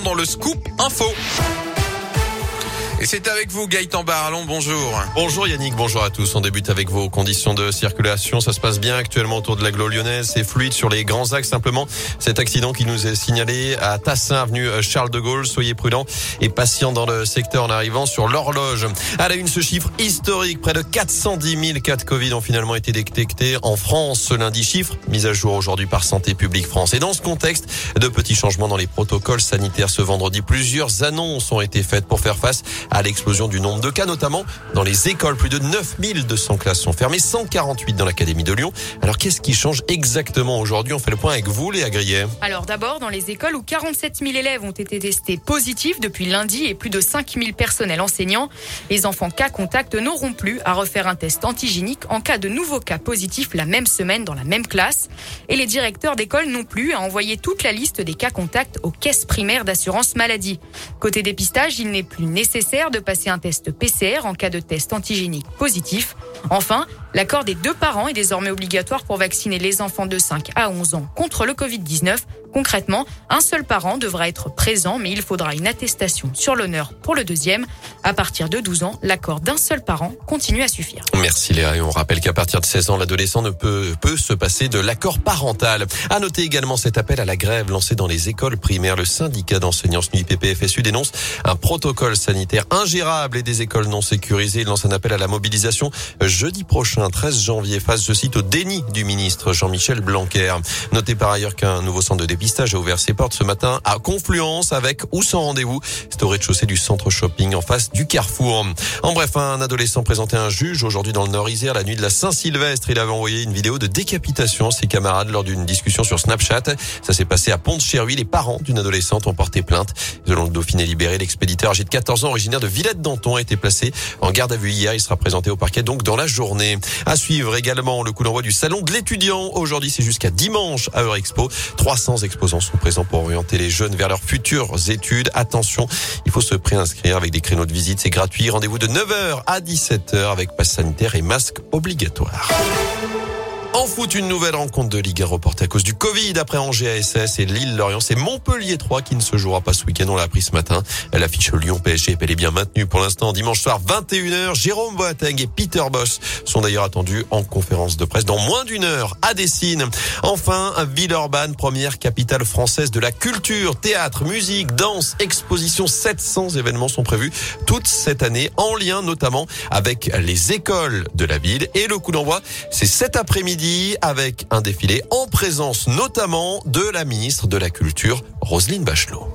dans le scoop info. Et c'est avec vous Gaëtan Barallon, bonjour. Bonjour Yannick, bonjour à tous. On débute avec vos conditions de circulation. Ça se passe bien actuellement autour de l'agglo lyonnaise. C'est fluide sur les grands axes simplement. Cet accident qui nous est signalé à Tassin, avenue Charles de Gaulle. Soyez prudents et patients dans le secteur en arrivant sur l'horloge. À la une, ce chiffre historique. Près de 410 000 cas de Covid ont finalement été détectés en France ce lundi. Chiffre mis à jour aujourd'hui par Santé publique France. Et dans ce contexte, de petits changements dans les protocoles sanitaires ce vendredi. Plusieurs annonces ont été faites pour faire face à l'explosion du nombre de cas, notamment dans les écoles. Plus de 9200 classes sont fermées, 148 dans l'Académie de Lyon. Alors qu'est-ce qui change exactement aujourd'hui? On fait le point avec vous, Léa Grillet. Alors d'abord, dans les écoles où 47 000 élèves ont été testés positifs depuis lundi et plus de 5 000 personnels enseignants, les enfants cas contact n'auront plus à refaire un test antigénique en cas de nouveaux cas positifs la même semaine dans la même classe. Et les directeurs d'école non plus à envoyer toute la liste des cas contacts aux caisses primaires d'assurance maladie. Côté dépistage, il n'est plus nécessaire de passer un test PCR en cas de test antigénique positif. Enfin, l'accord des deux parents est désormais obligatoire pour vacciner les enfants de 5 à 11 ans contre le Covid-19. Concrètement, un seul parent devra être présent, mais il faudra une attestation sur l'honneur pour le deuxième. À partir de 12 ans, l'accord d'un seul parent continue à suffire. Merci Léa. Et on rappelle qu'à partir de 16 ans, l'adolescent ne peut, peut se passer de l'accord parental. À noter également cet appel à la grève lancé dans les écoles primaires. Le syndicat d'enseignants SNUI PPFSU dénonce un protocole sanitaire ingérable et des écoles non sécurisées. Il lance un appel à la mobilisation jeudi prochain, 13 janvier, face, je cite, au déni du ministre Jean-Michel Blanquer. Notez par ailleurs qu'un nouveau centre de dépistage a ouvert ses portes ce matin à Confluence avec ou sans rendez-vous. C'est au rez-de-chaussée du centre shopping en face du Carrefour. En bref, un adolescent présenté un juge aujourd'hui dans le Nord-Isère la nuit de la Saint-Sylvestre. Il avait envoyé une vidéo de décapitation à ses camarades lors d'une discussion sur Snapchat. Ça s'est passé à Pont-de-Cherville. Les parents d'une adolescente ont porté plainte. Selon le Dauphiné libéré, l'expéditeur âgé de 14 ans, originaire de Villette-Danton, a été placé en garde à vue hier. Il sera présenté au parquet donc dans la journée. À suivre également le coup d'envoi du salon de l'étudiant. Aujourd'hui, c'est jusqu'à dimanche à Eurexpo. 300 exposants sont présents pour orienter les jeunes vers leurs futures études. Attention, il faut se préinscrire avec des créneaux de visite. C'est gratuit. Rendez-vous de 9h à 17h avec passe sanitaire et masque obligatoire. En foot, une nouvelle rencontre de Ligue 1 reportée à cause du Covid après Angers ASS et Lille-Lorient. C'est Montpellier 3 qui ne se jouera pas ce week-end. On l'a appris ce matin. L'affiche Lyon-PSG est bien maintenue pour l'instant. Dimanche soir, 21h, Jérôme Boateng et Peter Boss sont d'ailleurs attendus en conférence de presse dans moins d'une heure à Dessine. Enfin, Villeurbanne, première capitale française de la culture, théâtre, musique, danse, exposition. 700 événements sont prévus toute cette année en lien notamment avec les écoles de la ville. Et le coup d'envoi, c'est cet après-midi avec un défilé en présence notamment de la ministre de la Culture, Roselyne Bachelot.